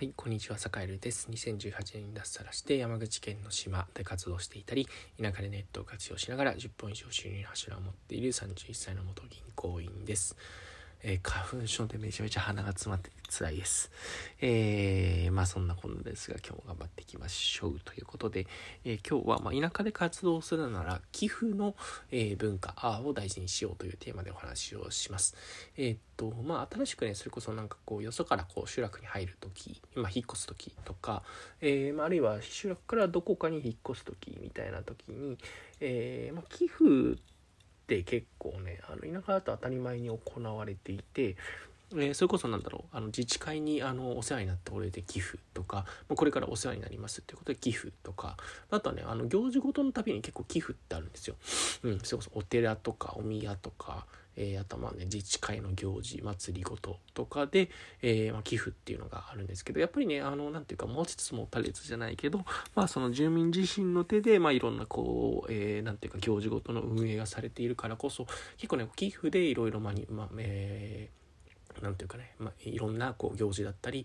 はい、こんにちは、坂井です。2018年に脱サラして山口県の島で活動していたり、田舎でネットを活用しながら10本以上収入の柱を持っている31歳の元銀行員です。えー、花粉症でめちゃめちゃ鼻が詰まって辛いです。えー、まあそんなことですが今日も頑張っていきましょうということで、えー、今日はま田舎で活動するなら寄付の、え文化を大事にしようというテーマでお話をします。えっとまあ新しくねそれこそなんかこうよそからこう集落に入る時、まあ引っ越す時とか、えまあ、あるいは集落からどこかに引っ越す時みたいな時に、えまあ、寄付って結構ねあの田舎だと当たり前に行われていてえー、それこそなんだろうあの自治会にあのお世話になってお礼で寄付とか、まあ、これからお世話になりますっていうことで寄付とかあとはねあの行事ごとの度に結構寄付ってあるんですよ。うん、それこそお寺とかお宮とか、えー、あとまあね自治会の行事祭りごととかで、えー、まあ、寄付っていうのがあるんですけどやっぱりねあのなんていうか持ちつ持たれつじゃないけどまあその住民自身の手でまあいろんなこう、えー、なんていうか行事ごとの運営がされているからこそ結構ね寄付でいろいろまあ、まあ、えー何ていうかね、まあ、いろんなこう行事だったり、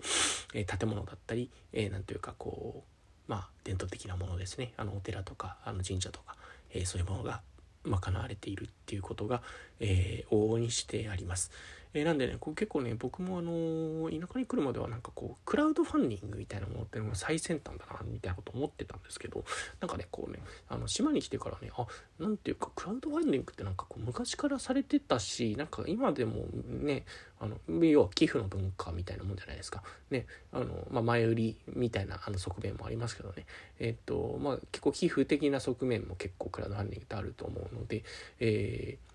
えー、建物だったり、えー、なんていうかこうまあ伝統的なものですね。あのお寺とかあの神社とか、えー、そういうものが賄われているっていうことが、えー、往々にしてあります。えー、なんでね、こう結構ね、僕もあのー、田舎に来るまではなんかこう、クラウドファンディングみたいなものってのが最先端だな、みたいなこと思ってたんですけど、なんかね、こうね、あの、島に来てからね、あ、なんていうか、クラウドファンディングってなんかこう、昔からされてたし、なんか今でもね、あの、要は寄付の文化みたいなもんじゃないですか。ね、あの、まあ、前売りみたいなあの側面もありますけどね、えっと、まあ、結構寄付的な側面も結構クラウドファンディングってあると思うので、えー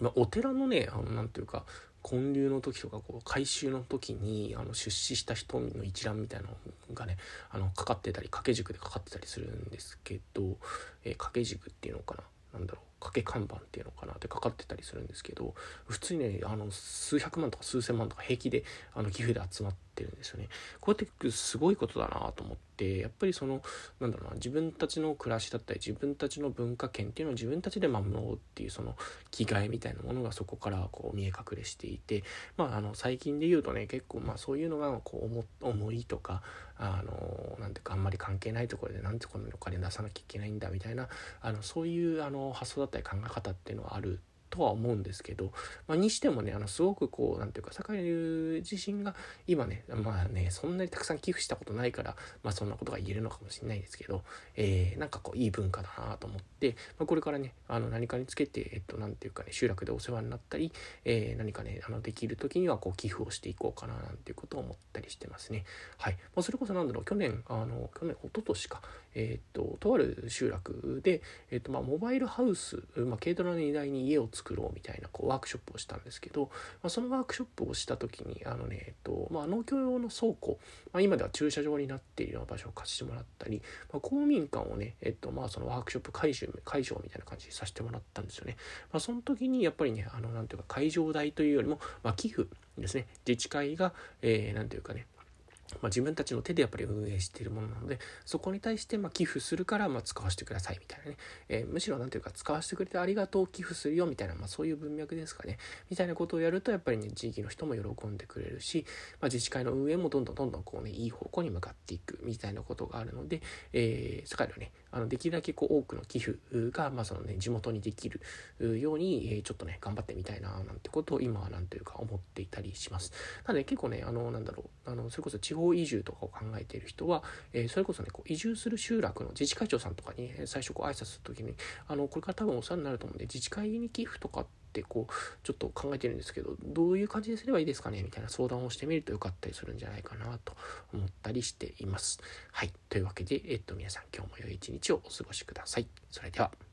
まあ、お寺のねあのなんていうか建立の時とかこう改修の時にあの出資した人の一覧みたいなのがねあのかかってたり掛け軸でかかってたりするんですけど、えー、掛け軸っていうのかな？何だろう。掛け看板っていうのかな？ってかかってたりするんですけど普通にねあの数百万とか数千万とか平気であの寄付で集まっててるんですよね。こうやってすごいことだなと思ってやっぱりそのなんだろうな自分たちの暮らしだったり自分たちの文化圏っていうのを自分たちで守ろうっていうその気概みたいなものがそこからこう見え隠れしていてまああの最近で言うとね結構まあそういうのがこう思いとかあのなんていうかあんまり関係ないところでなんでこのお金出さなきゃいけないんだみたいなあのそういうあの発想だったり考え方っていうのはあるとは思うんですけど、まあ、にしてもねあのすごくこう何ていうか坂井自身が今ねまあねそんなにたくさん寄付したことないから、まあ、そんなことが言えるのかもしれないですけど、えー、なんかこういい文化だなと思って、まあ、これからねあの何かにつけてえっと何ていうかね集落でお世話になったり、えー、何かねあのできる時にはこう寄付をしていこうかななんていうことを思ったりしてますね。はい、まあ、それこそなんだろう去年あの去年一昨年かえー、っととある集落で、えー、っとまあ、モバイルハウス、まあ、軽トラの荷台に家を作ろうみたいなこうワークショップをしたんですけど、まあ、そのワークショップをした時にあのね、えっとまあ、農協用の倉庫、まあ、今では駐車場になっているような場所を貸してもらったり、まあ、公民館をね、えっとまあ、そのワークショップ会場会場みたいな感じでさせてもらったんですよね。まあ、その時にやっぱりねあのなんていうか会場代というよりも、まあ、寄付ですね自治会が、えー、なんていうかねまあ、自分たちの手でやっぱり運営しているものなのでそこに対してま寄付するからま使わせてくださいみたいなね、えー、むしろ何ていうか使わせてくれてありがとう寄付するよみたいな、まあ、そういう文脈ですかね。みたいなことをやるとやっぱりね地域の人も喜んでくれるし、まあ、自治会の運営もどんどんどんどんこうねいい方向に向かっていくみたいなことがあるので、えー、世界ではねあのできるだけこう多くの寄付が、まあそのね、地元にできるように、えー、ちょっとね頑張ってみたいななんてことを今はなんというか思っていたりします。なので結構ねあのなんだろうあのそれこそ地方移住とかを考えている人は、えー、それこそねこう移住する集落の自治会長さんとかに最初こう挨拶する時にあのこれから多分お世話になると思うんで自治会に寄付とかってこうちょっと考えてるんですけどどういう感じにすればいいですかね？みたいな相談をしてみるとよかったりするんじゃないかなと思ったりしています。はいというわけで、えっと、皆さん今日も良い一日をお過ごしください。それでは。